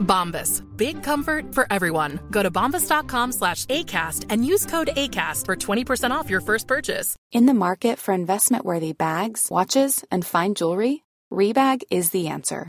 Bombas. Big comfort for everyone. Go to bombas.com slash ACAST and use code ACAST for 20% off your first purchase. In the market for investment worthy bags, watches, and fine jewelry, Rebag is the answer.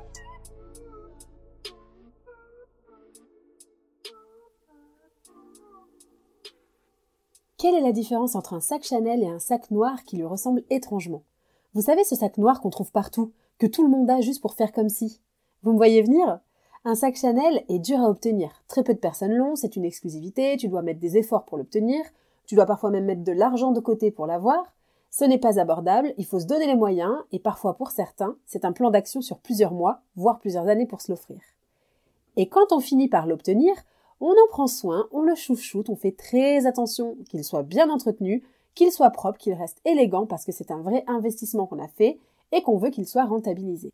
Quelle est la différence entre un sac Chanel et un sac noir qui lui ressemble étrangement? Vous savez ce sac noir qu'on trouve partout, que tout le monde a juste pour faire comme si? Vous me voyez venir? Un sac Chanel est dur à obtenir. Très peu de personnes l'ont, c'est une exclusivité, tu dois mettre des efforts pour l'obtenir, tu dois parfois même mettre de l'argent de côté pour l'avoir. Ce n'est pas abordable, il faut se donner les moyens, et parfois pour certains, c'est un plan d'action sur plusieurs mois, voire plusieurs années pour se l'offrir. Et quand on finit par l'obtenir, on en prend soin, on le chouchoute, on fait très attention qu'il soit bien entretenu, qu'il soit propre, qu'il reste élégant parce que c'est un vrai investissement qu'on a fait et qu'on veut qu'il soit rentabilisé.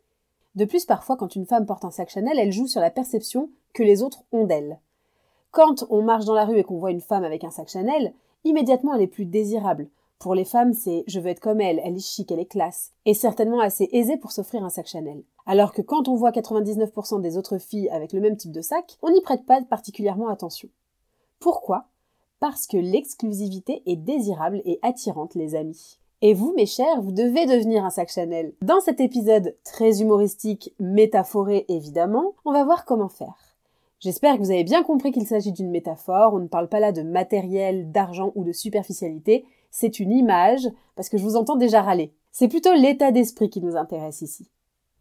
De plus, parfois, quand une femme porte un sac Chanel, elle joue sur la perception que les autres ont d'elle. Quand on marche dans la rue et qu'on voit une femme avec un sac Chanel, immédiatement elle est plus désirable. Pour les femmes, c'est je veux être comme elle, elle est chic, elle est classe, et certainement assez aisée pour s'offrir un sac Chanel. Alors que quand on voit 99% des autres filles avec le même type de sac, on n'y prête pas particulièrement attention. Pourquoi? Parce que l'exclusivité est désirable et attirante, les amis. Et vous, mes chers, vous devez devenir un sac Chanel. Dans cet épisode très humoristique, métaphoré évidemment, on va voir comment faire. J'espère que vous avez bien compris qu'il s'agit d'une métaphore, on ne parle pas là de matériel, d'argent ou de superficialité, c'est une image, parce que je vous entends déjà râler. C'est plutôt l'état d'esprit qui nous intéresse ici.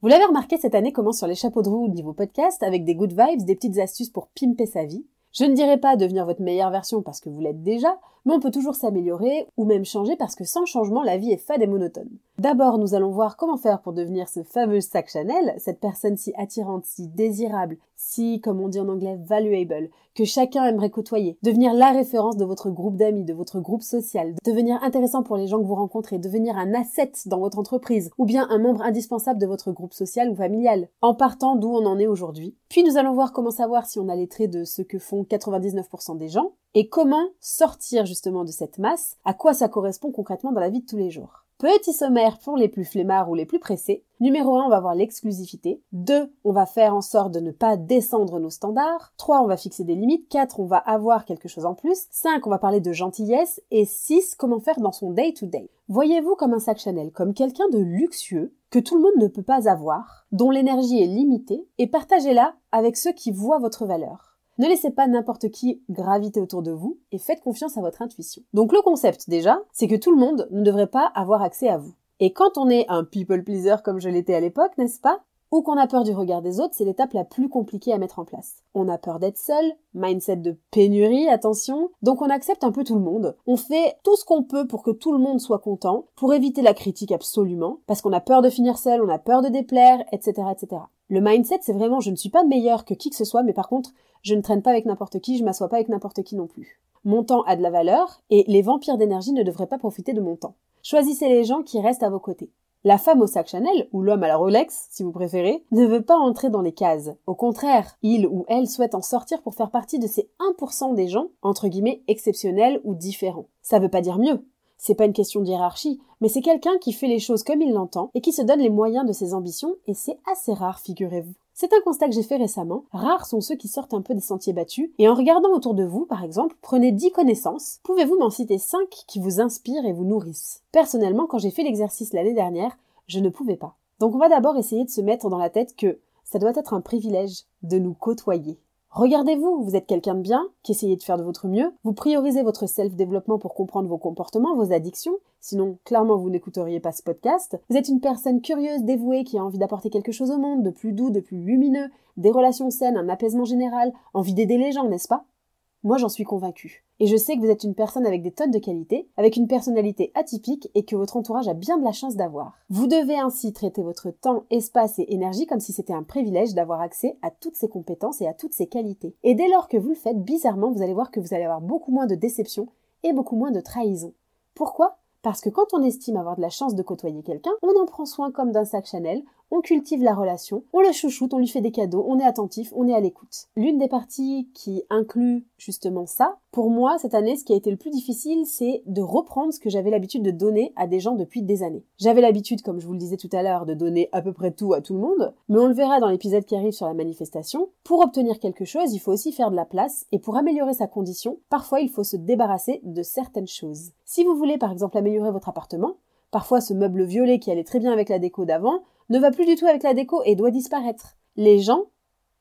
Vous l'avez remarqué, cette année commence sur les chapeaux de roue niveau podcast, avec des good vibes, des petites astuces pour pimper sa vie. Je ne dirais pas devenir votre meilleure version parce que vous l'êtes déjà, mais on peut toujours s'améliorer ou même changer parce que sans changement, la vie est fade et monotone. D'abord, nous allons voir comment faire pour devenir ce fameux sac Chanel, cette personne si attirante, si désirable, si, comme on dit en anglais, valuable, que chacun aimerait côtoyer, devenir la référence de votre groupe d'amis, de votre groupe social, devenir intéressant pour les gens que vous rencontrez, devenir un asset dans votre entreprise, ou bien un membre indispensable de votre groupe social ou familial, en partant d'où on en est aujourd'hui. Puis nous allons voir comment savoir si on a les traits de ce que font 99% des gens, et comment sortir justement de cette masse, à quoi ça correspond concrètement dans la vie de tous les jours? Petit sommaire pour les plus flemmards ou les plus pressés. Numéro 1, on va voir l'exclusivité. 2, on va faire en sorte de ne pas descendre nos standards. 3, on va fixer des limites. 4, on va avoir quelque chose en plus. 5, on va parler de gentillesse. Et 6, comment faire dans son day-to-day. Voyez-vous comme un sac Chanel, comme quelqu'un de luxueux, que tout le monde ne peut pas avoir, dont l'énergie est limitée, et partagez-la avec ceux qui voient votre valeur. Ne laissez pas n'importe qui graviter autour de vous et faites confiance à votre intuition. Donc le concept déjà, c'est que tout le monde ne devrait pas avoir accès à vous. Et quand on est un people pleaser comme je l'étais à l'époque, n'est-ce pas? Ou qu'on a peur du regard des autres, c'est l'étape la plus compliquée à mettre en place. On a peur d'être seul, mindset de pénurie, attention, donc on accepte un peu tout le monde. On fait tout ce qu'on peut pour que tout le monde soit content, pour éviter la critique absolument, parce qu'on a peur de finir seul, on a peur de déplaire, etc., etc. Le mindset, c'est vraiment je ne suis pas meilleur que qui que ce soit, mais par contre, je ne traîne pas avec n'importe qui, je m'assois pas avec n'importe qui non plus. Mon temps a de la valeur, et les vampires d'énergie ne devraient pas profiter de mon temps. Choisissez les gens qui restent à vos côtés. La femme au sac Chanel, ou l'homme à la Rolex, si vous préférez, ne veut pas entrer dans les cases. Au contraire, il ou elle souhaite en sortir pour faire partie de ces 1% des gens, entre guillemets, exceptionnels ou différents. Ça veut pas dire mieux. C'est pas une question d'hierarchie, mais c'est quelqu'un qui fait les choses comme il l'entend et qui se donne les moyens de ses ambitions, et c'est assez rare, figurez-vous. C'est un constat que j'ai fait récemment. Rares sont ceux qui sortent un peu des sentiers battus. Et en regardant autour de vous, par exemple, prenez 10 connaissances. Pouvez-vous m'en citer 5 qui vous inspirent et vous nourrissent? Personnellement, quand j'ai fait l'exercice l'année dernière, je ne pouvais pas. Donc on va d'abord essayer de se mettre dans la tête que ça doit être un privilège de nous côtoyer. Regardez-vous, vous êtes quelqu'un de bien, qui essayez de faire de votre mieux, vous priorisez votre self-développement pour comprendre vos comportements, vos addictions, sinon clairement vous n'écouteriez pas ce podcast. Vous êtes une personne curieuse, dévouée, qui a envie d'apporter quelque chose au monde, de plus doux, de plus lumineux, des relations saines, un apaisement général, envie d'aider les gens, n'est-ce pas? Moi, j'en suis convaincue. Et je sais que vous êtes une personne avec des tonnes de qualités, avec une personnalité atypique et que votre entourage a bien de la chance d'avoir. Vous devez ainsi traiter votre temps, espace et énergie comme si c'était un privilège d'avoir accès à toutes ces compétences et à toutes ces qualités. Et dès lors que vous le faites, bizarrement, vous allez voir que vous allez avoir beaucoup moins de déception et beaucoup moins de trahison. Pourquoi? Parce que quand on estime avoir de la chance de côtoyer quelqu'un, on en prend soin comme d'un sac Chanel, on cultive la relation, on le chouchoute, on lui fait des cadeaux, on est attentif, on est à l'écoute. L'une des parties qui inclut justement ça, pour moi, cette année, ce qui a été le plus difficile, c'est de reprendre ce que j'avais l'habitude de donner à des gens depuis des années. J'avais l'habitude, comme je vous le disais tout à l'heure, de donner à peu près tout à tout le monde, mais on le verra dans l'épisode qui arrive sur la manifestation. Pour obtenir quelque chose, il faut aussi faire de la place, et pour améliorer sa condition, parfois il faut se débarrasser de certaines choses. Si vous voulez par exemple améliorer votre appartement, parfois ce meuble violet qui allait très bien avec la déco d'avant, ne va plus du tout avec la déco et doit disparaître. Les gens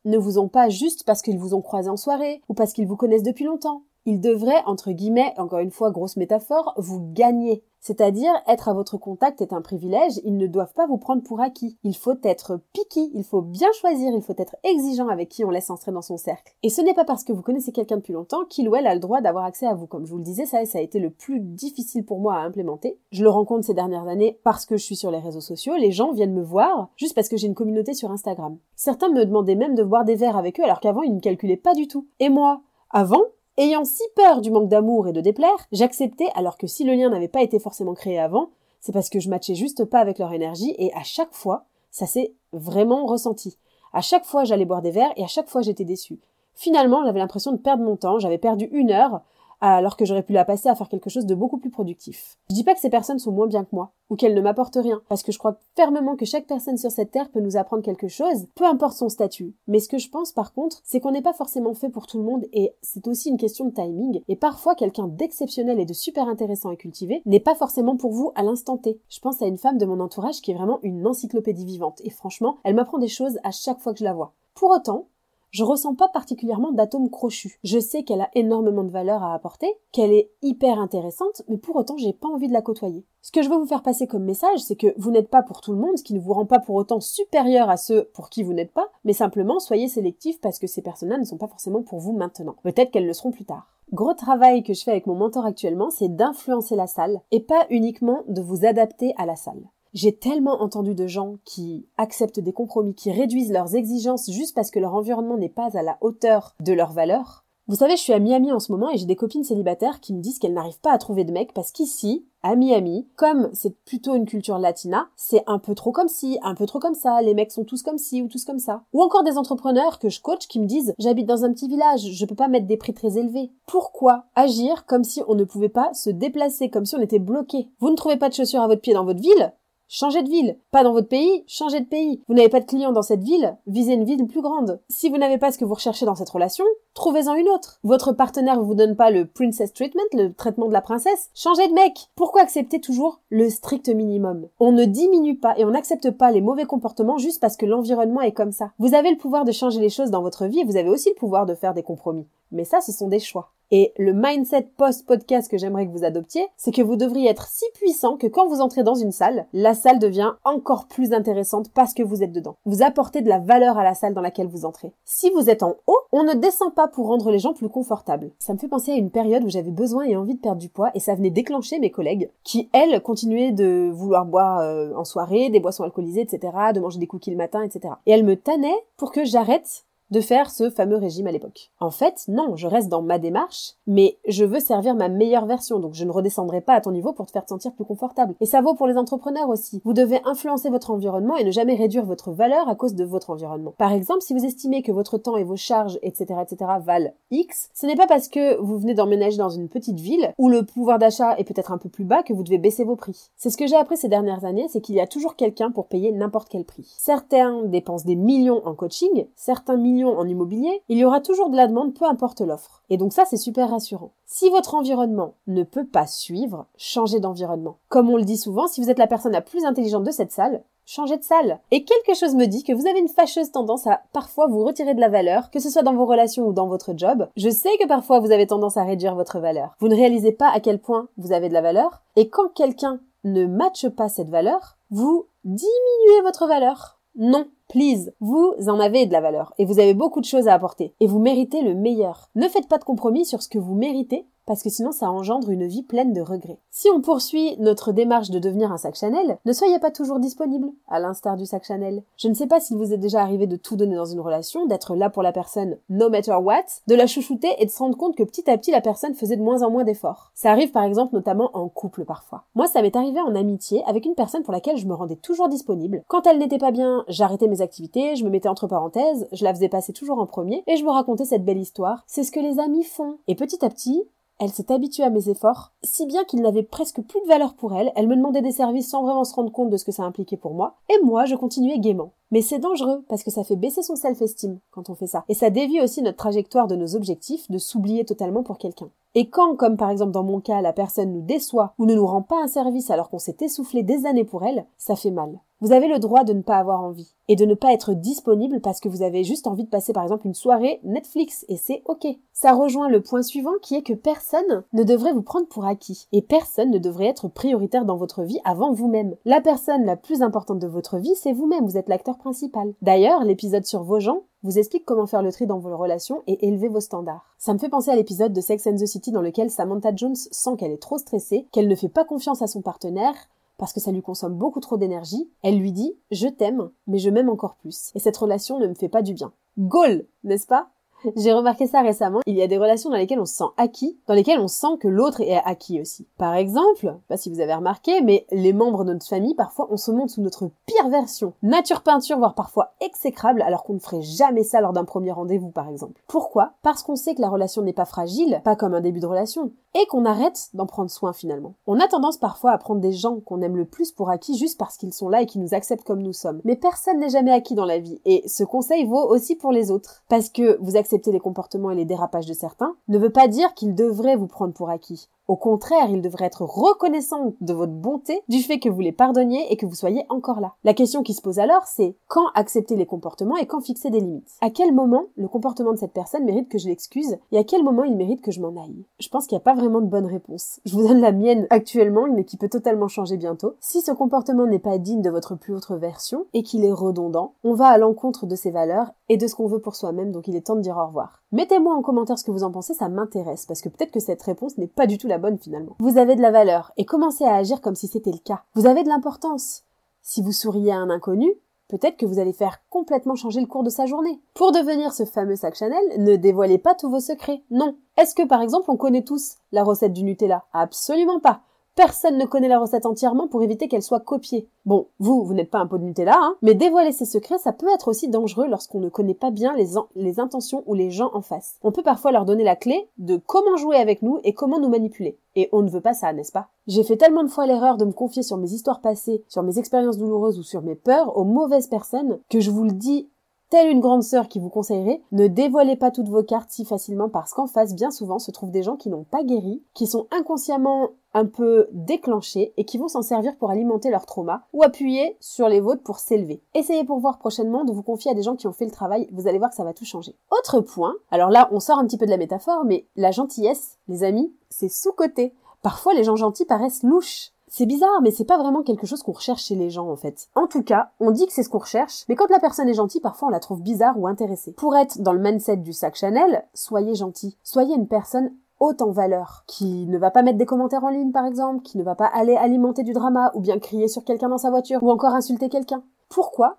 ne vous ont pas juste parce qu'ils vous ont croisé en soirée ou parce qu'ils vous connaissent depuis longtemps. Ils devraient, entre guillemets, encore une fois grosse métaphore, vous gagner. C'est-à-dire, être à votre contact est un privilège, ils ne doivent pas vous prendre pour acquis. Il faut être piqué, il faut bien choisir, il faut être exigeant avec qui on laisse entrer dans son cercle. Et ce n'est pas parce que vous connaissez quelqu'un depuis longtemps qu'il ou elle a le droit d'avoir accès à vous. Comme je vous le disais, ça, ça a été le plus difficile pour moi à implémenter. Je le rencontre ces dernières années parce que je suis sur les réseaux sociaux, les gens viennent me voir juste parce que j'ai une communauté sur Instagram. Certains me demandaient même de boire des verres avec eux alors qu'avant ils ne me calculaient pas du tout. Et moi, avant, Ayant si peur du manque d'amour et de déplaire, j'acceptais alors que si le lien n'avait pas été forcément créé avant, c'est parce que je matchais juste pas avec leur énergie et à chaque fois, ça s'est vraiment ressenti. À chaque fois, j'allais boire des verres et à chaque fois, j'étais déçue. Finalement, j'avais l'impression de perdre mon temps, j'avais perdu une heure alors que j'aurais pu la passer à faire quelque chose de beaucoup plus productif. Je dis pas que ces personnes sont moins bien que moi, ou qu'elles ne m'apportent rien, parce que je crois fermement que chaque personne sur cette terre peut nous apprendre quelque chose, peu importe son statut. Mais ce que je pense par contre, c'est qu'on n'est pas forcément fait pour tout le monde, et c'est aussi une question de timing, et parfois quelqu'un d'exceptionnel et de super intéressant à cultiver n'est pas forcément pour vous à l'instant T. Je pense à une femme de mon entourage qui est vraiment une encyclopédie vivante, et franchement, elle m'apprend des choses à chaque fois que je la vois. Pour autant, je ressens pas particulièrement d'atomes crochus. Je sais qu'elle a énormément de valeur à apporter, qu'elle est hyper intéressante, mais pour autant j'ai pas envie de la côtoyer. Ce que je veux vous faire passer comme message, c'est que vous n'êtes pas pour tout le monde, ce qui ne vous rend pas pour autant supérieur à ceux pour qui vous n'êtes pas, mais simplement soyez sélectifs parce que ces personnes-là ne sont pas forcément pour vous maintenant. Peut-être qu'elles le seront plus tard. Gros travail que je fais avec mon mentor actuellement, c'est d'influencer la salle et pas uniquement de vous adapter à la salle. J'ai tellement entendu de gens qui acceptent des compromis, qui réduisent leurs exigences juste parce que leur environnement n'est pas à la hauteur de leurs valeurs. Vous savez, je suis à Miami en ce moment et j'ai des copines célibataires qui me disent qu'elles n'arrivent pas à trouver de mec parce qu'ici, à Miami, comme c'est plutôt une culture latina, c'est un peu trop comme ci, un peu trop comme ça, les mecs sont tous comme ci ou tous comme ça. Ou encore des entrepreneurs que je coach qui me disent j'habite dans un petit village, je peux pas mettre des prix très élevés. Pourquoi agir comme si on ne pouvait pas se déplacer, comme si on était bloqué? Vous ne trouvez pas de chaussures à votre pied dans votre ville? Changez de ville. Pas dans votre pays, changez de pays. Vous n'avez pas de clients dans cette ville, visez une ville plus grande. Si vous n'avez pas ce que vous recherchez dans cette relation, trouvez-en une autre. Votre partenaire vous donne pas le princess treatment, le traitement de la princesse, changez de mec. Pourquoi accepter toujours le strict minimum? On ne diminue pas et on n'accepte pas les mauvais comportements juste parce que l'environnement est comme ça. Vous avez le pouvoir de changer les choses dans votre vie vous avez aussi le pouvoir de faire des compromis. Mais ça, ce sont des choix. Et le mindset post-podcast que j'aimerais que vous adoptiez, c'est que vous devriez être si puissant que quand vous entrez dans une salle, la salle devient encore plus intéressante parce que vous êtes dedans. Vous apportez de la valeur à la salle dans laquelle vous entrez. Si vous êtes en haut, on ne descend pas pour rendre les gens plus confortables. Ça me fait penser à une période où j'avais besoin et envie de perdre du poids et ça venait déclencher mes collègues qui, elles, continuaient de vouloir boire euh, en soirée, des boissons alcoolisées, etc., de manger des cookies le matin, etc. Et elles me tannaient pour que j'arrête de faire ce fameux régime à l'époque. En fait, non, je reste dans ma démarche, mais je veux servir ma meilleure version, donc je ne redescendrai pas à ton niveau pour te faire sentir plus confortable. Et ça vaut pour les entrepreneurs aussi. Vous devez influencer votre environnement et ne jamais réduire votre valeur à cause de votre environnement. Par exemple, si vous estimez que votre temps et vos charges, etc., etc., valent X, ce n'est pas parce que vous venez d'emménager dans une petite ville où le pouvoir d'achat est peut-être un peu plus bas que vous devez baisser vos prix. C'est ce que j'ai appris ces dernières années, c'est qu'il y a toujours quelqu'un pour payer n'importe quel prix. Certains dépensent des millions en coaching, certains millions en immobilier, il y aura toujours de la demande, peu importe l'offre. Et donc ça, c'est super rassurant. Si votre environnement ne peut pas suivre, changez d'environnement. Comme on le dit souvent, si vous êtes la personne la plus intelligente de cette salle, changez de salle. Et quelque chose me dit que vous avez une fâcheuse tendance à parfois vous retirer de la valeur, que ce soit dans vos relations ou dans votre job. Je sais que parfois vous avez tendance à réduire votre valeur. Vous ne réalisez pas à quel point vous avez de la valeur. Et quand quelqu'un ne matche pas cette valeur, vous diminuez votre valeur. Non, Please, vous en avez de la valeur et vous avez beaucoup de choses à apporter et vous méritez le meilleur. Ne faites pas de compromis sur ce que vous méritez parce que sinon ça engendre une vie pleine de regrets. Si on poursuit notre démarche de devenir un sac Chanel, ne soyez pas toujours disponible, à l'instar du sac Chanel. Je ne sais pas s'il vous est déjà arrivé de tout donner dans une relation, d'être là pour la personne no matter what, de la chouchouter et de se rendre compte que petit à petit la personne faisait de moins en moins d'efforts. Ça arrive par exemple notamment en couple parfois. Moi ça m'est arrivé en amitié avec une personne pour laquelle je me rendais toujours disponible. Quand elle n'était pas bien, j'arrêtais mes activités, je me mettais entre parenthèses, je la faisais passer toujours en premier et je me racontais cette belle histoire. C'est ce que les amis font. Et petit à petit, elle s'est habituée à mes efforts, si bien qu'ils n'avaient presque plus de valeur pour elle, elle me demandait des services sans vraiment se rendre compte de ce que ça impliquait pour moi, et moi je continuais gaiement. Mais c'est dangereux, parce que ça fait baisser son self-esteem quand on fait ça, et ça dévie aussi notre trajectoire de nos objectifs de s'oublier totalement pour quelqu'un. Et quand, comme par exemple dans mon cas, la personne nous déçoit ou ne nous rend pas un service alors qu'on s'est essoufflé des années pour elle, ça fait mal. Vous avez le droit de ne pas avoir envie et de ne pas être disponible parce que vous avez juste envie de passer par exemple une soirée Netflix et c'est ok. Ça rejoint le point suivant qui est que personne ne devrait vous prendre pour acquis et personne ne devrait être prioritaire dans votre vie avant vous-même. La personne la plus importante de votre vie, c'est vous-même, vous êtes l'acteur principal. D'ailleurs, l'épisode sur vos gens vous explique comment faire le tri dans vos relations et élever vos standards. Ça me fait penser à l'épisode de Sex and the City dans lequel Samantha Jones sent qu'elle est trop stressée, qu'elle ne fait pas confiance à son partenaire, parce que ça lui consomme beaucoup trop d'énergie, elle lui dit Je t'aime, mais je m'aime encore plus. Et cette relation ne me fait pas du bien. Goal, n'est-ce pas? J'ai remarqué ça récemment, il y a des relations dans lesquelles on se sent acquis, dans lesquelles on sent que l'autre est acquis aussi. Par exemple, pas si vous avez remarqué, mais les membres de notre famille, parfois on se montre sous notre pire version. Nature peinture, voire parfois exécrable, alors qu'on ne ferait jamais ça lors d'un premier rendez-vous par exemple. Pourquoi? Parce qu'on sait que la relation n'est pas fragile, pas comme un début de relation, et qu'on arrête d'en prendre soin finalement. On a tendance parfois à prendre des gens qu'on aime le plus pour acquis juste parce qu'ils sont là et qu'ils nous acceptent comme nous sommes. Mais personne n'est jamais acquis dans la vie, et ce conseil vaut aussi pour les autres. Parce que vous accepter les comportements et les dérapages de certains ne veut pas dire qu'ils devraient vous prendre pour acquis. Au contraire, il devrait être reconnaissant de votre bonté, du fait que vous les pardonniez et que vous soyez encore là. La question qui se pose alors, c'est quand accepter les comportements et quand fixer des limites? À quel moment le comportement de cette personne mérite que je l'excuse et à quel moment il mérite que je m'en aille? Je pense qu'il n'y a pas vraiment de bonne réponse. Je vous donne la mienne actuellement, mais qui peut totalement changer bientôt. Si ce comportement n'est pas digne de votre plus haute version et qu'il est redondant, on va à l'encontre de ses valeurs et de ce qu'on veut pour soi-même, donc il est temps de dire au revoir. Mettez-moi en commentaire ce que vous en pensez, ça m'intéresse, parce que peut-être que cette réponse n'est pas du tout bonne finalement. Vous avez de la valeur, et commencez à agir comme si c'était le cas. Vous avez de l'importance. Si vous souriez à un inconnu, peut-être que vous allez faire complètement changer le cours de sa journée. Pour devenir ce fameux sac Chanel, ne dévoilez pas tous vos secrets. Non. Est-ce que par exemple on connaît tous la recette du Nutella? Absolument pas. Personne ne connaît la recette entièrement pour éviter qu'elle soit copiée. Bon, vous, vous n'êtes pas un pot de Nutella, hein, mais dévoiler ses secrets, ça peut être aussi dangereux lorsqu'on ne connaît pas bien les, les intentions ou les gens en face. On peut parfois leur donner la clé de comment jouer avec nous et comment nous manipuler. Et on ne veut pas ça, n'est-ce pas? J'ai fait tellement de fois l'erreur de me confier sur mes histoires passées, sur mes expériences douloureuses ou sur mes peurs aux mauvaises personnes que je vous le dis telle une grande sœur qui vous conseillerait, ne dévoilez pas toutes vos cartes si facilement parce qu'en face, bien souvent, se trouvent des gens qui n'ont pas guéri, qui sont inconsciemment un peu déclenchés et qui vont s'en servir pour alimenter leur trauma ou appuyer sur les vôtres pour s'élever. Essayez pour voir prochainement de vous confier à des gens qui ont fait le travail, vous allez voir que ça va tout changer. Autre point, alors là on sort un petit peu de la métaphore, mais la gentillesse, les amis, c'est sous-côté. Parfois les gens gentils paraissent louches. C'est bizarre, mais c'est pas vraiment quelque chose qu'on recherche chez les gens en fait. En tout cas, on dit que c'est ce qu'on recherche, mais quand la personne est gentille, parfois on la trouve bizarre ou intéressée. Pour être dans le mindset du sac Chanel, soyez gentil. Soyez une personne haute en valeur, qui ne va pas mettre des commentaires en ligne par exemple, qui ne va pas aller alimenter du drama ou bien crier sur quelqu'un dans sa voiture ou encore insulter quelqu'un. Pourquoi?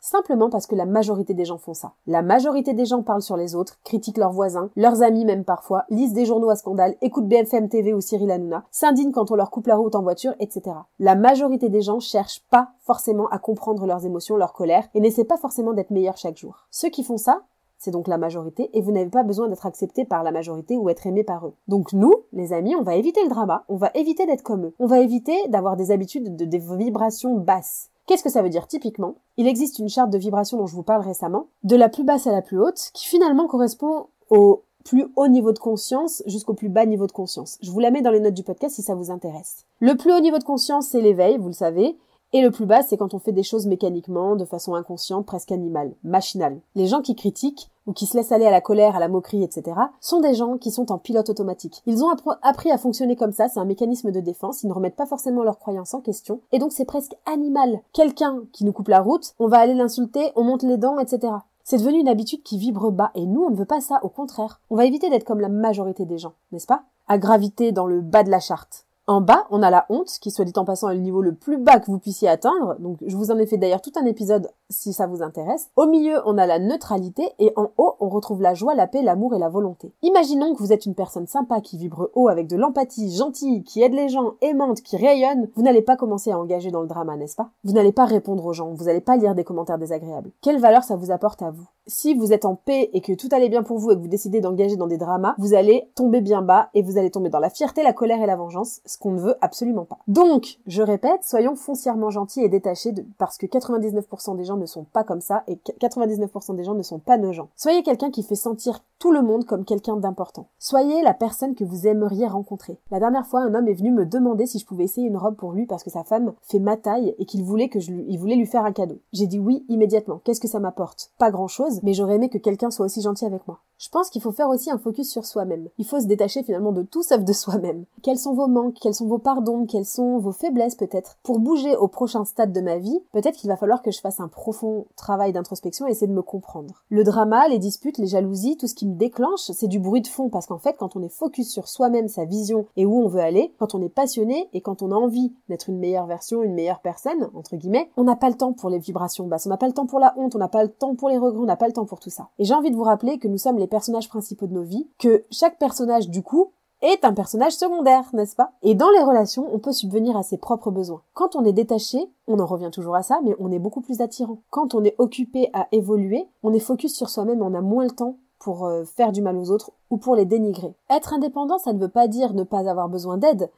Simplement parce que la majorité des gens font ça. La majorité des gens parlent sur les autres, critiquent leurs voisins, leurs amis même parfois, lisent des journaux à scandale, écoutent BFM TV ou Cyril Hanouna, s'indignent quand on leur coupe la route en voiture, etc. La majorité des gens cherchent pas forcément à comprendre leurs émotions, leur colère, et n'essaient pas forcément d'être meilleurs chaque jour. Ceux qui font ça, c'est donc la majorité, et vous n'avez pas besoin d'être accepté par la majorité ou être aimé par eux. Donc nous, les amis, on va éviter le drama, on va éviter d'être comme eux, on va éviter d'avoir des habitudes de vibrations basses. Qu'est-ce que ça veut dire typiquement? Il existe une charte de vibration dont je vous parle récemment, de la plus basse à la plus haute, qui finalement correspond au plus haut niveau de conscience jusqu'au plus bas niveau de conscience. Je vous la mets dans les notes du podcast si ça vous intéresse. Le plus haut niveau de conscience, c'est l'éveil, vous le savez, et le plus bas, c'est quand on fait des choses mécaniquement, de façon inconsciente, presque animale, machinale. Les gens qui critiquent, ou qui se laissent aller à la colère, à la moquerie, etc., sont des gens qui sont en pilote automatique. Ils ont appris à fonctionner comme ça, c'est un mécanisme de défense, ils ne remettent pas forcément leurs croyances en question, et donc c'est presque animal. Quelqu'un qui nous coupe la route, on va aller l'insulter, on monte les dents, etc. C'est devenu une habitude qui vibre bas, et nous, on ne veut pas ça, au contraire. On va éviter d'être comme la majorité des gens, n'est-ce pas? À graviter dans le bas de la charte. En bas, on a la honte, qui soit dit en passant est le niveau le plus bas que vous puissiez atteindre. Donc, je vous en ai fait d'ailleurs tout un épisode si ça vous intéresse. Au milieu, on a la neutralité et en haut, on retrouve la joie, la paix, l'amour et la volonté. Imaginons que vous êtes une personne sympa qui vibre haut avec de l'empathie, gentille, qui aide les gens, aimante, qui rayonne. Vous n'allez pas commencer à engager dans le drama, n'est-ce pas? Vous n'allez pas répondre aux gens, vous n'allez pas lire des commentaires désagréables. Quelle valeur ça vous apporte à vous? Si vous êtes en paix et que tout allait bien pour vous et que vous décidez d'engager dans des dramas, vous allez tomber bien bas et vous allez tomber dans la fierté, la colère et la vengeance, qu'on ne veut absolument pas. Donc, je répète, soyons foncièrement gentils et détachés parce que 99% des gens ne sont pas comme ça et 99% des gens ne sont pas nos gens. Soyez quelqu'un qui fait sentir tout le monde comme quelqu'un d'important. Soyez la personne que vous aimeriez rencontrer. La dernière fois, un homme est venu me demander si je pouvais essayer une robe pour lui parce que sa femme fait ma taille et qu'il voulait que je lui, il voulait lui faire un cadeau. J'ai dit oui immédiatement. Qu'est-ce que ça m'apporte? Pas grand chose, mais j'aurais aimé que quelqu'un soit aussi gentil avec moi. Je pense qu'il faut faire aussi un focus sur soi-même. Il faut se détacher finalement de tout sauf de soi-même. Quels sont vos manques? Quels sont vos pardons? Quelles sont vos faiblesses peut-être? Pour bouger au prochain stade de ma vie, peut-être qu'il va falloir que je fasse un profond travail d'introspection et essayer de me comprendre. Le drama, les disputes, les jalousies, tout ce qui me déclenche, c'est du bruit de fond parce qu'en fait, quand on est focus sur soi-même, sa vision et où on veut aller, quand on est passionné et quand on a envie d'être une meilleure version, une meilleure personne, entre guillemets, on n'a pas le temps pour les vibrations basses, on n'a pas le temps pour la honte, on n'a pas le temps pour les regrets, on n'a pas le temps pour tout ça. Et j'ai envie de vous rappeler que nous sommes les personnages principaux de nos vies, que chaque personnage du coup est un personnage secondaire, n'est-ce pas? Et dans les relations, on peut subvenir à ses propres besoins. Quand on est détaché, on en revient toujours à ça, mais on est beaucoup plus attirant. Quand on est occupé à évoluer, on est focus sur soi-même, on a moins le temps pour euh, faire du mal aux autres ou pour les dénigrer. Être indépendant, ça ne veut pas dire ne pas avoir besoin d'aide.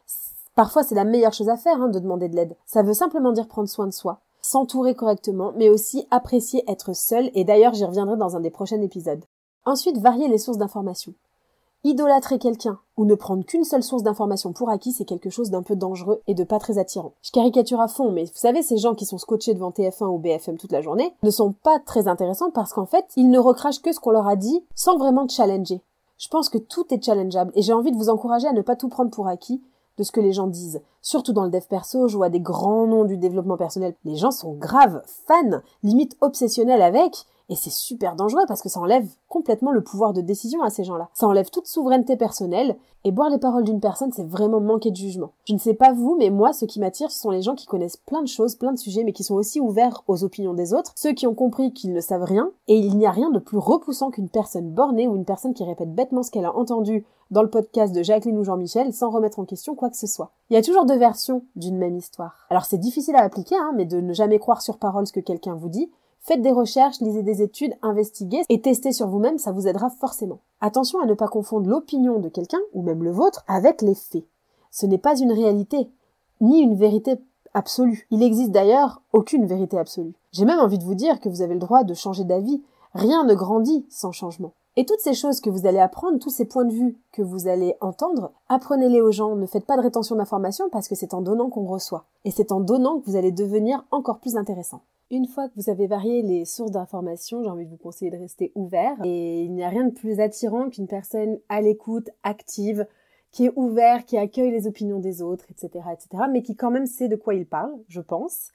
Parfois, c'est la meilleure chose à faire hein, de demander de l'aide. Ça veut simplement dire prendre soin de soi, s'entourer correctement, mais aussi apprécier être seul, et d'ailleurs j'y reviendrai dans un des prochains épisodes. Ensuite, varier les sources d'information. Idolâtrer quelqu'un ou ne prendre qu'une seule source d'information pour acquis, c'est quelque chose d'un peu dangereux et de pas très attirant. Je caricature à fond, mais vous savez, ces gens qui sont scotchés devant TF1 ou BFM toute la journée ne sont pas très intéressants parce qu'en fait, ils ne recrachent que ce qu'on leur a dit sans vraiment challenger. Je pense que tout est challengeable et j'ai envie de vous encourager à ne pas tout prendre pour acquis de ce que les gens disent. Surtout dans le dev perso, je vois des grands noms du développement personnel. Les gens sont graves, fans, limite obsessionnels avec, et c'est super dangereux parce que ça enlève complètement le pouvoir de décision à ces gens-là. Ça enlève toute souveraineté personnelle. Et boire les paroles d'une personne, c'est vraiment manquer de jugement. Je ne sais pas vous, mais moi, ce qui m'attire, ce sont les gens qui connaissent plein de choses, plein de sujets, mais qui sont aussi ouverts aux opinions des autres. Ceux qui ont compris qu'ils ne savent rien. Et il n'y a rien de plus repoussant qu'une personne bornée ou une personne qui répète bêtement ce qu'elle a entendu dans le podcast de Jacqueline ou Jean-Michel sans remettre en question quoi que ce soit. Il y a toujours versions d'une même histoire. Alors c'est difficile à appliquer, hein, mais de ne jamais croire sur parole ce que quelqu'un vous dit, Faites des recherches, lisez des études, investiguez et testez sur vous-même, ça vous aidera forcément. Attention à ne pas confondre l'opinion de quelqu'un, ou même le vôtre, avec les faits. Ce n'est pas une réalité, ni une vérité absolue. Il existe d'ailleurs aucune vérité absolue. J'ai même envie de vous dire que vous avez le droit de changer d'avis. Rien ne grandit sans changement. Et toutes ces choses que vous allez apprendre, tous ces points de vue que vous allez entendre, apprenez-les aux gens, ne faites pas de rétention d'informations parce que c'est en donnant qu'on reçoit. Et c'est en donnant que vous allez devenir encore plus intéressant. Une fois que vous avez varié les sources d'informations, j'ai envie de vous conseiller de rester ouvert. Et il n'y a rien de plus attirant qu'une personne à l'écoute, active, qui est ouvert, qui accueille les opinions des autres, etc., etc., mais qui quand même sait de quoi il parle, je pense.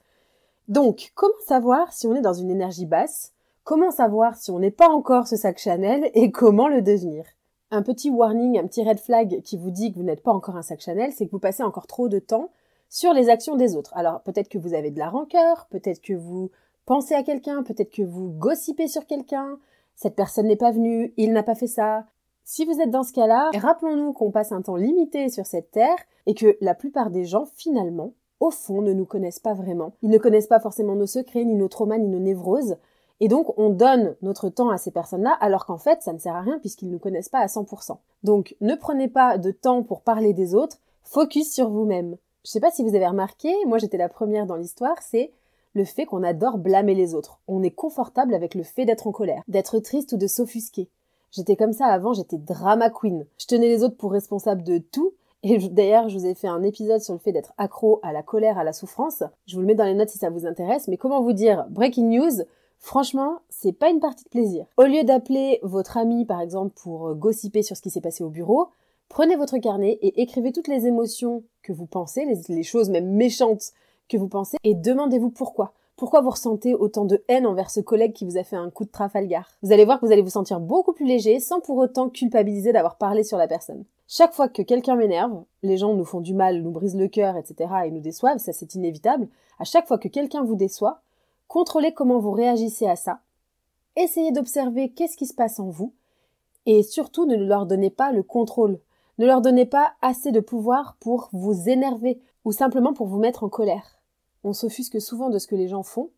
Donc, comment savoir si on est dans une énergie basse Comment savoir si on n'est pas encore ce sac Chanel et comment le devenir? Un petit warning, un petit red flag qui vous dit que vous n'êtes pas encore un sac Chanel, c'est que vous passez encore trop de temps sur les actions des autres. Alors peut-être que vous avez de la rancœur, peut-être que vous pensez à quelqu'un, peut-être que vous gossipez sur quelqu'un, cette personne n'est pas venue, il n'a pas fait ça. Si vous êtes dans ce cas-là, rappelons-nous qu'on passe un temps limité sur cette terre et que la plupart des gens, finalement, au fond, ne nous connaissent pas vraiment. Ils ne connaissent pas forcément nos secrets, ni nos traumas, ni nos névroses. Et donc, on donne notre temps à ces personnes-là, alors qu'en fait, ça ne sert à rien puisqu'ils ne nous connaissent pas à 100%. Donc, ne prenez pas de temps pour parler des autres, focus sur vous-même. Je sais pas si vous avez remarqué, moi j'étais la première dans l'histoire, c'est le fait qu'on adore blâmer les autres. On est confortable avec le fait d'être en colère, d'être triste ou de s'offusquer. J'étais comme ça avant, j'étais drama queen. Je tenais les autres pour responsables de tout. Et d'ailleurs, je vous ai fait un épisode sur le fait d'être accro à la colère, à la souffrance. Je vous le mets dans les notes si ça vous intéresse. Mais comment vous dire, breaking news, Franchement, c'est pas une partie de plaisir. Au lieu d'appeler votre ami, par exemple, pour euh, gossiper sur ce qui s'est passé au bureau, prenez votre carnet et écrivez toutes les émotions que vous pensez, les, choses même méchantes que vous pensez, et demandez-vous pourquoi. Pourquoi vous ressentez autant de haine envers ce collègue qui vous a fait un coup de Trafalgar? Vous allez voir que vous allez vous sentir beaucoup plus léger sans pour autant culpabiliser d'avoir parlé sur la personne. Chaque fois que quelqu'un m'énerve, les gens nous font du mal, nous brisent le cœur, etc., et nous déçoivent, ça c'est inévitable. À chaque fois que quelqu'un vous déçoit, Contrôlez comment vous réagissez à ça. Essayez d'observer qu'est-ce qui se passe en vous. Et surtout, ne leur donnez pas le contrôle. Ne leur donnez pas assez de pouvoir pour vous énerver ou simplement pour vous mettre en colère. On s'offusque souvent de ce que les gens font.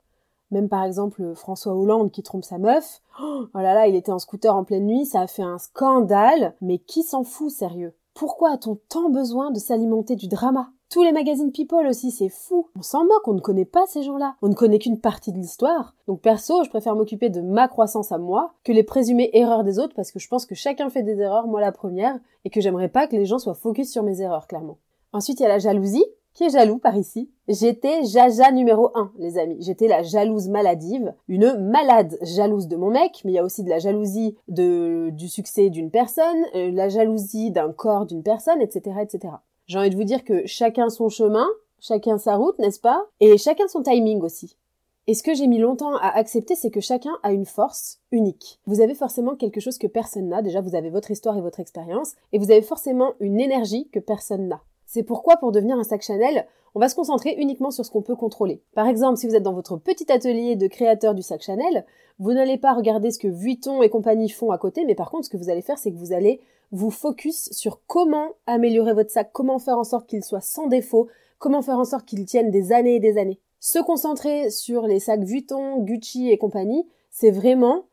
Même par exemple François Hollande qui trompe sa meuf. Oh là là, il était en scooter en pleine nuit, ça a fait un scandale. Mais qui s'en fout, sérieux? Pourquoi a-t-on tant besoin de s'alimenter du drama? Tous les magazines People aussi, c'est fou. On s'en moque, on ne connaît pas ces gens-là. On ne connaît qu'une partie de l'histoire. Donc perso, je préfère m'occuper de ma croissance à moi que les présumées erreurs des autres parce que je pense que chacun fait des erreurs, moi la première, et que j'aimerais pas que les gens soient focus sur mes erreurs, clairement. Ensuite, il y a la jalousie. Qui est jaloux par ici J'étais Jaja numéro 1, les amis. J'étais la jalouse maladive, une malade jalouse de mon mec, mais il y a aussi de la jalousie de, du succès d'une personne, euh, la jalousie d'un corps d'une personne, etc., etc. J'ai envie de vous dire que chacun son chemin, chacun sa route, n'est-ce pas? Et chacun son timing aussi. Et ce que j'ai mis longtemps à accepter, c'est que chacun a une force unique. Vous avez forcément quelque chose que personne n'a. Déjà, vous avez votre histoire et votre expérience. Et vous avez forcément une énergie que personne n'a. C'est pourquoi, pour devenir un sac Chanel, on va se concentrer uniquement sur ce qu'on peut contrôler. Par exemple, si vous êtes dans votre petit atelier de créateur du sac Chanel, vous n'allez pas regarder ce que Vuitton et compagnie font à côté, mais par contre, ce que vous allez faire, c'est que vous allez vous focus sur comment améliorer votre sac, comment faire en sorte qu'il soit sans défaut, comment faire en sorte qu'il tienne des années et des années. Se concentrer sur les sacs Vuitton, Gucci et compagnie, c'est vraiment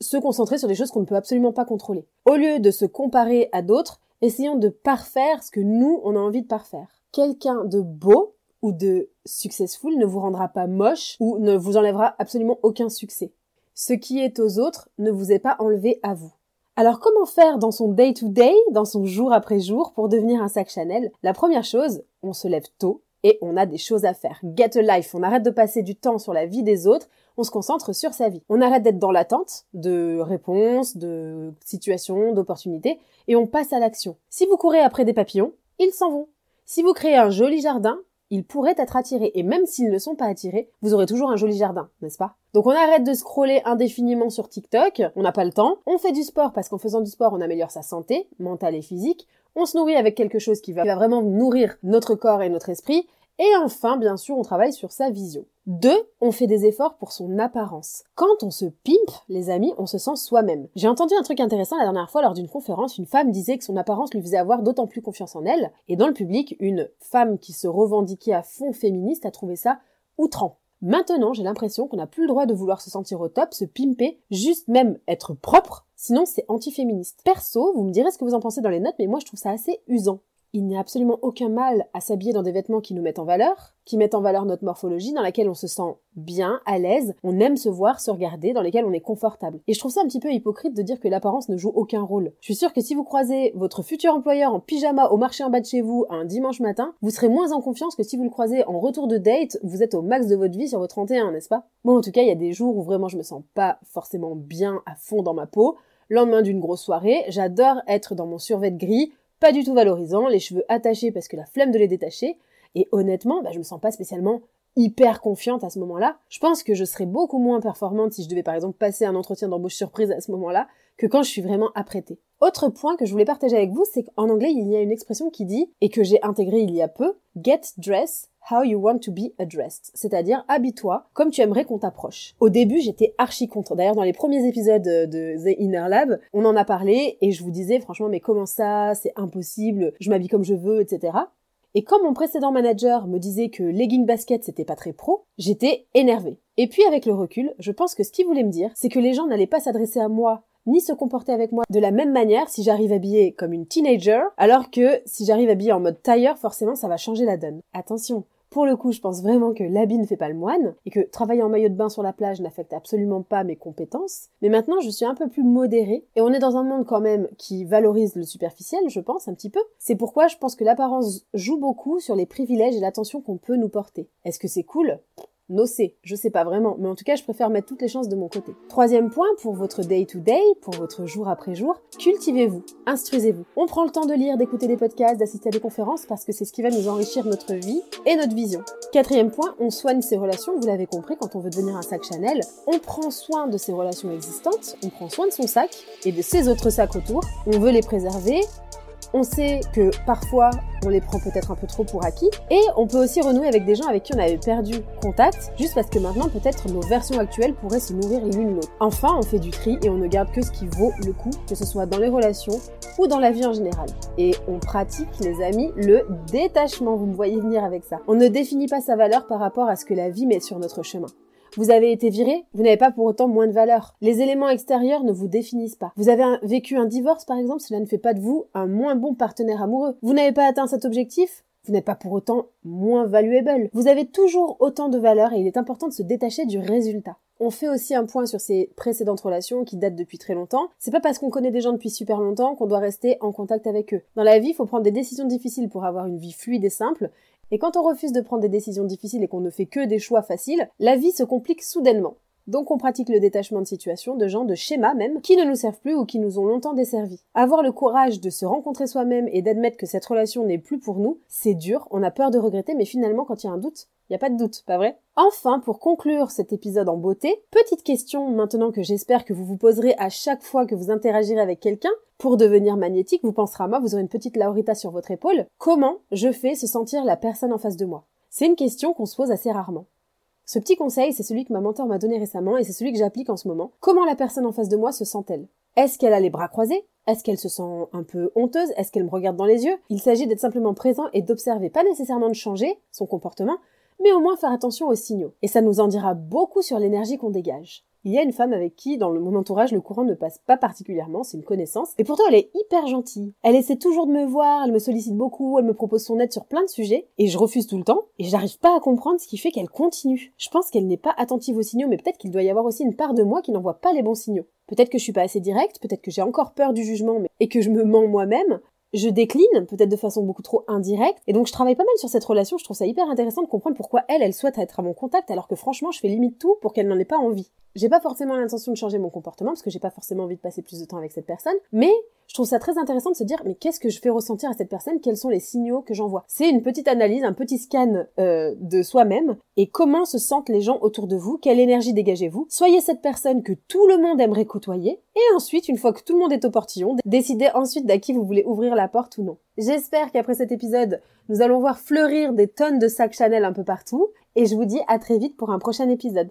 se concentrer sur des choses qu'on ne peut absolument pas contrôler. Au lieu de se comparer à d'autres, essayons de parfaire ce que nous, on a envie de parfaire. Quelqu'un de beau ou de successful ne vous rendra pas moche ou ne vous enlèvera absolument aucun succès. Ce qui est aux autres ne vous est pas enlevé à vous. Alors comment faire dans son day to day, dans son jour après jour pour devenir un sac Chanel? La première chose, on se lève tôt et on a des choses à faire. Get a life, on arrête de passer du temps sur la vie des autres, on se concentre sur sa vie. On arrête d'être dans l'attente de réponses, de situations, d'opportunités et on passe à l'action. Si vous courez après des papillons, ils s'en vont. Si vous créez un joli jardin, ils pourraient être attirés. Et même s'ils ne sont pas attirés, vous aurez toujours un joli jardin, n'est-ce pas? Donc on arrête de scroller indéfiniment sur TikTok, on n'a pas le temps, on fait du sport parce qu'en faisant du sport, on améliore sa santé, mentale et physique, on se nourrit avec quelque chose qui va, vraiment nourrir notre corps et notre esprit, et enfin, bien sûr, on travaille sur sa vision. Deux, on fait des efforts pour son apparence. Quand on se pimpe, les amis, on se sent soi-même. J'ai entendu un truc intéressant la dernière fois lors d'une conférence, une femme disait que son apparence lui faisait avoir d'autant plus confiance en elle, et dans le public, une femme qui se revendiquait à fond féministe a trouvé ça outrant. Maintenant, j'ai l'impression qu'on n'a plus le droit de vouloir se sentir au top, se pimper, juste même être propre, sinon c'est anti-féministe. Perso, vous me direz ce que vous en pensez dans les notes, mais moi je trouve ça assez usant. Il n'y a absolument aucun mal à s'habiller dans des vêtements qui nous mettent en valeur, qui mettent en valeur notre morphologie, dans laquelle on se sent bien, à l'aise, on aime se voir, se regarder, dans lesquels on est confortable. Et je trouve ça un petit peu hypocrite de dire que l'apparence ne joue aucun rôle. Je suis sûre que si vous croisez votre futur employeur en pyjama au marché en bas de chez vous un dimanche matin, vous serez moins en confiance que si vous le croisez en retour de date, vous êtes au max de votre vie sur votre 31, n'est-ce pas? Moi en tout cas, il y a des jours où vraiment je me sens pas forcément bien à fond dans ma peau. Lendemain d'une grosse soirée, j'adore être dans mon survêt gris, pas du tout valorisant, les cheveux attachés parce que la flemme de les détacher, et honnêtement, bah, je me sens pas spécialement hyper confiante à ce moment-là. Je pense que je serais beaucoup moins performante si je devais par exemple passer un entretien d'embauche surprise à ce moment-là que quand je suis vraiment apprêtée. Autre point que je voulais partager avec vous, c'est qu'en anglais, il y a une expression qui dit, et que j'ai intégrée il y a peu, get dressed how you want to be addressed. C'est-à-dire, habille-toi comme tu aimerais qu'on t'approche. Au début, j'étais archi contre. D'ailleurs, dans les premiers épisodes de The Inner Lab, on en a parlé et je vous disais, franchement, mais comment ça? C'est impossible. Je m'habille comme je veux, etc. Et comme mon précédent manager me disait que legging basket c'était pas très pro, j'étais énervée. Et puis avec le recul, je pense que ce qu'il voulait me dire, c'est que les gens n'allaient pas s'adresser à moi ni se comporter avec moi de la même manière si j'arrive habillée comme une teenager, alors que si j'arrive habillée en mode tailleur, forcément ça va changer la donne. Attention, pour le coup, je pense vraiment que l'habit ne fait pas le moine et que travailler en maillot de bain sur la plage n'affecte absolument pas mes compétences. Mais maintenant, je suis un peu plus modérée et on est dans un monde quand même qui valorise le superficiel, je pense, un petit peu. C'est pourquoi je pense que l'apparence joue beaucoup sur les privilèges et l'attention qu'on peut nous porter. Est-ce que c'est cool? Nocé, je sais pas vraiment, mais en tout cas, je préfère mettre toutes les chances de mon côté. Troisième point, pour votre day-to-day, pour votre jour après jour, cultivez-vous, instruisez-vous. On prend le temps de lire, d'écouter des podcasts, d'assister à des conférences parce que c'est ce qui va nous enrichir notre vie et notre vision. Quatrième point, on soigne ses relations, vous l'avez compris, quand on veut devenir un sac Chanel, on prend soin de ses relations existantes, on prend soin de son sac et de ses autres sacs autour, on veut les préserver, on sait que parfois on les prend peut-être un peu trop pour acquis et on peut aussi renouer avec des gens avec qui on avait perdu contact juste parce que maintenant peut-être nos versions actuelles pourraient se nourrir l'une l'autre. Enfin, on fait du tri et on ne garde que ce qui vaut le coup, que ce soit dans les relations ou dans la vie en général. Et on pratique, les amis, le détachement, vous me voyez venir avec ça. On ne définit pas sa valeur par rapport à ce que la vie met sur notre chemin. Vous avez été viré, vous n'avez pas pour autant moins de valeur. Les éléments extérieurs ne vous définissent pas. Vous avez vécu un divorce par exemple, cela ne fait pas de vous un moins bon partenaire amoureux. Vous n'avez pas atteint cet objectif, vous n'êtes pas pour autant moins valuable. Vous avez toujours autant de valeur et il est important de se détacher du résultat. On fait aussi un point sur ces précédentes relations qui datent depuis très longtemps. C'est pas parce qu'on connaît des gens depuis super longtemps qu'on doit rester en contact avec eux. Dans la vie, il faut prendre des décisions difficiles pour avoir une vie fluide et simple. Et quand on refuse de prendre des décisions difficiles et qu'on ne fait que des choix faciles, la vie se complique soudainement. Donc on pratique le détachement de situations, de gens, de schémas même, qui ne nous servent plus ou qui nous ont longtemps desservis. Avoir le courage de se rencontrer soi-même et d'admettre que cette relation n'est plus pour nous, c'est dur, on a peur de regretter, mais finalement quand il y a un doute, il n'y a pas de doute, pas vrai? Enfin, pour conclure cet épisode en beauté, petite question maintenant que j'espère que vous vous poserez à chaque fois que vous interagirez avec quelqu'un. Pour devenir magnétique, vous penserez à moi, vous aurez une petite Laurita sur votre épaule. Comment je fais se sentir la personne en face de moi? C'est une question qu'on se pose assez rarement. Ce petit conseil, c'est celui que ma mentor m'a donné récemment et c'est celui que j'applique en ce moment. Comment la personne en face de moi se sent-elle? Est-ce qu'elle a les bras croisés? Est-ce qu'elle se sent un peu honteuse? Est-ce qu'elle me regarde dans les yeux? Il s'agit d'être simplement présent et d'observer, pas nécessairement de changer son comportement, mais au moins faire attention aux signaux. Et ça nous en dira beaucoup sur l'énergie qu'on dégage. Il y a une femme avec qui, dans mon entourage, le courant ne passe pas particulièrement, c'est une connaissance, et pourtant elle est hyper gentille. Elle essaie toujours de me voir, elle me sollicite beaucoup, elle me propose son aide sur plein de sujets, et je refuse tout le temps, et j'arrive pas à comprendre ce qui fait qu'elle continue. Je pense qu'elle n'est pas attentive aux signaux, mais peut-être qu'il doit y avoir aussi une part de moi qui n'envoie pas les bons signaux. Peut-être que je suis pas assez directe, peut-être que j'ai encore peur du jugement, et que je me mens moi-même, je décline, peut-être de façon beaucoup trop indirecte, et donc je travaille pas mal sur cette relation, je trouve ça hyper intéressant de comprendre pourquoi elle, elle souhaite être à mon contact, alors que franchement, je fais limite tout pour qu'elle n'en ait pas envie. J'ai pas forcément l'intention de changer mon comportement, parce que j'ai pas forcément envie de passer plus de temps avec cette personne, mais je trouve ça très intéressant de se dire, mais qu'est-ce que je fais ressentir à cette personne? Quels sont les signaux que j'envoie? C'est une petite analyse, un petit scan euh, de soi-même, et comment se sentent les gens autour de vous, quelle énergie dégagez-vous? Soyez cette personne que tout le monde aimerait côtoyer, et ensuite, une fois que tout le monde est au portillon, décidez ensuite d'à qui vous voulez ouvrir la porte ou non. J'espère qu'après cet épisode, nous allons voir fleurir des tonnes de sacs Chanel un peu partout, et je vous dis à très vite pour un prochain épisode.